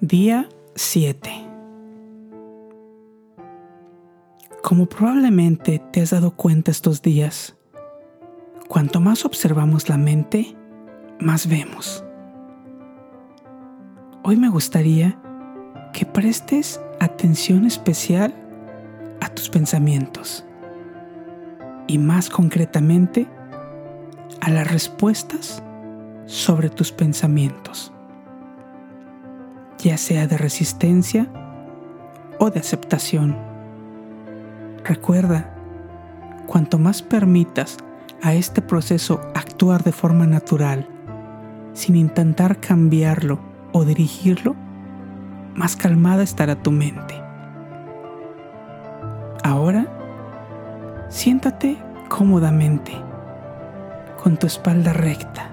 Día 7 Como probablemente te has dado cuenta estos días, cuanto más observamos la mente, más vemos. Hoy me gustaría que prestes atención especial a tus pensamientos y más concretamente a las respuestas sobre tus pensamientos ya sea de resistencia o de aceptación. Recuerda, cuanto más permitas a este proceso actuar de forma natural, sin intentar cambiarlo o dirigirlo, más calmada estará tu mente. Ahora, siéntate cómodamente, con tu espalda recta,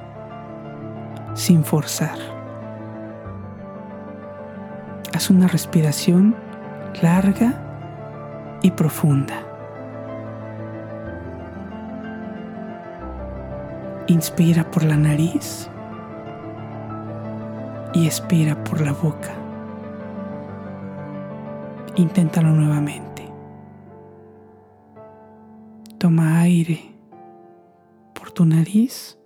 sin forzar. Haz una respiración larga y profunda. Inspira por la nariz y expira por la boca. Inténtalo nuevamente. Toma aire por tu nariz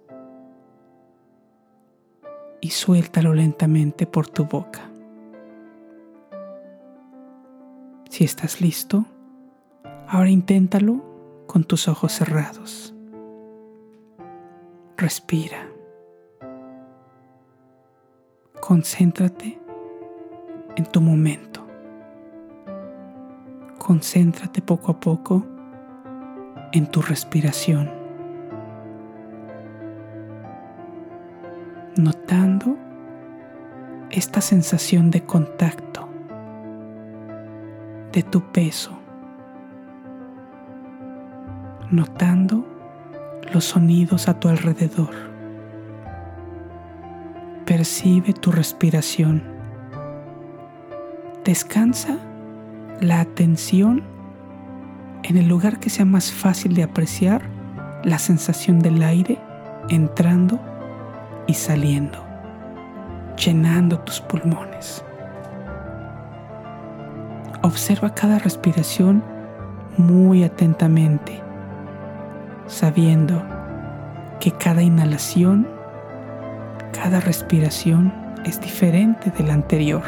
y suéltalo lentamente por tu boca. Si estás listo, ahora inténtalo con tus ojos cerrados. Respira. Concéntrate en tu momento. Concéntrate poco a poco en tu respiración. Notando esta sensación de contacto de tu peso, notando los sonidos a tu alrededor. Percibe tu respiración. Descansa la atención en el lugar que sea más fácil de apreciar la sensación del aire entrando y saliendo, llenando tus pulmones. Observa cada respiración muy atentamente, sabiendo que cada inhalación, cada respiración es diferente de la anterior.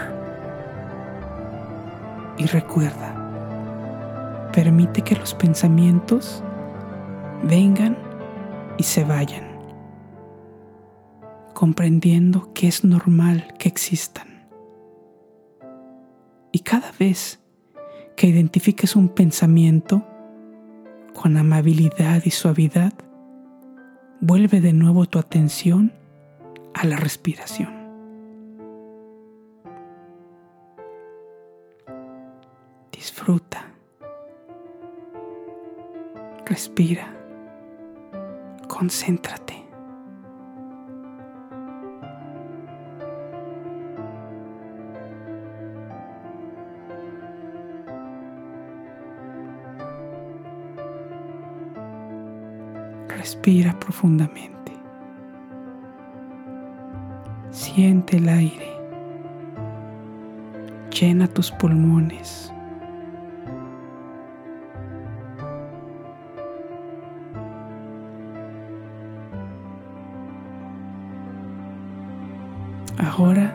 Y recuerda, permite que los pensamientos vengan y se vayan, comprendiendo que es normal que existan. Y cada vez que identifiques un pensamiento con amabilidad y suavidad, vuelve de nuevo tu atención a la respiración. Disfruta. Respira. Concéntrate. Respira profundamente. Siente el aire. Llena tus pulmones. Ahora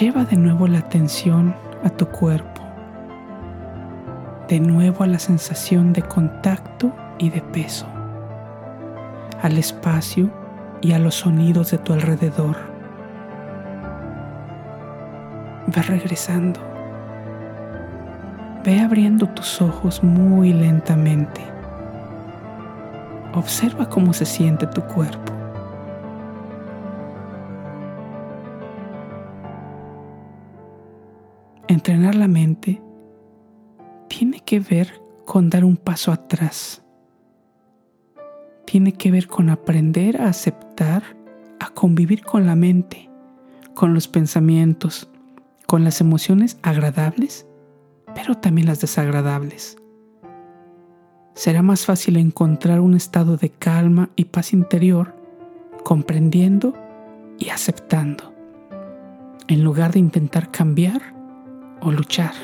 lleva de nuevo la atención a tu cuerpo, de nuevo a la sensación de contacto y de peso al espacio y a los sonidos de tu alrededor. Ve regresando. Ve abriendo tus ojos muy lentamente. Observa cómo se siente tu cuerpo. Entrenar la mente tiene que ver con dar un paso atrás tiene que ver con aprender a aceptar, a convivir con la mente, con los pensamientos, con las emociones agradables, pero también las desagradables. Será más fácil encontrar un estado de calma y paz interior comprendiendo y aceptando, en lugar de intentar cambiar o luchar.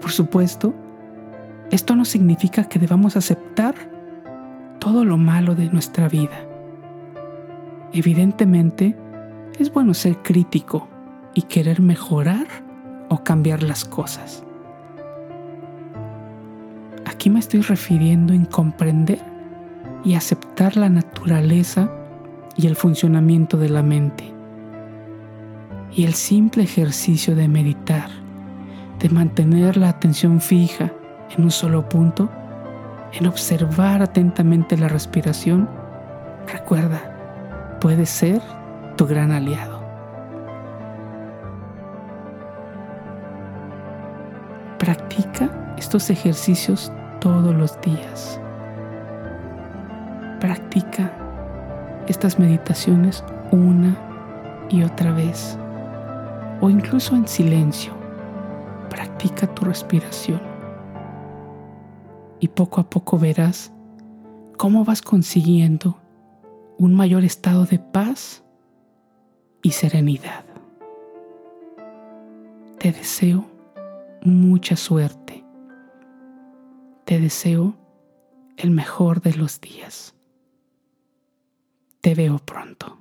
Por supuesto, esto no significa que debamos aceptar todo lo malo de nuestra vida. Evidentemente, es bueno ser crítico y querer mejorar o cambiar las cosas. Aquí me estoy refiriendo en comprender y aceptar la naturaleza y el funcionamiento de la mente. Y el simple ejercicio de meditar, de mantener la atención fija en un solo punto, en observar atentamente la respiración, recuerda, puede ser tu gran aliado. Practica estos ejercicios todos los días. Practica estas meditaciones una y otra vez o incluso en silencio. Practica tu respiración y poco a poco verás cómo vas consiguiendo un mayor estado de paz y serenidad. Te deseo mucha suerte. Te deseo el mejor de los días. Te veo pronto.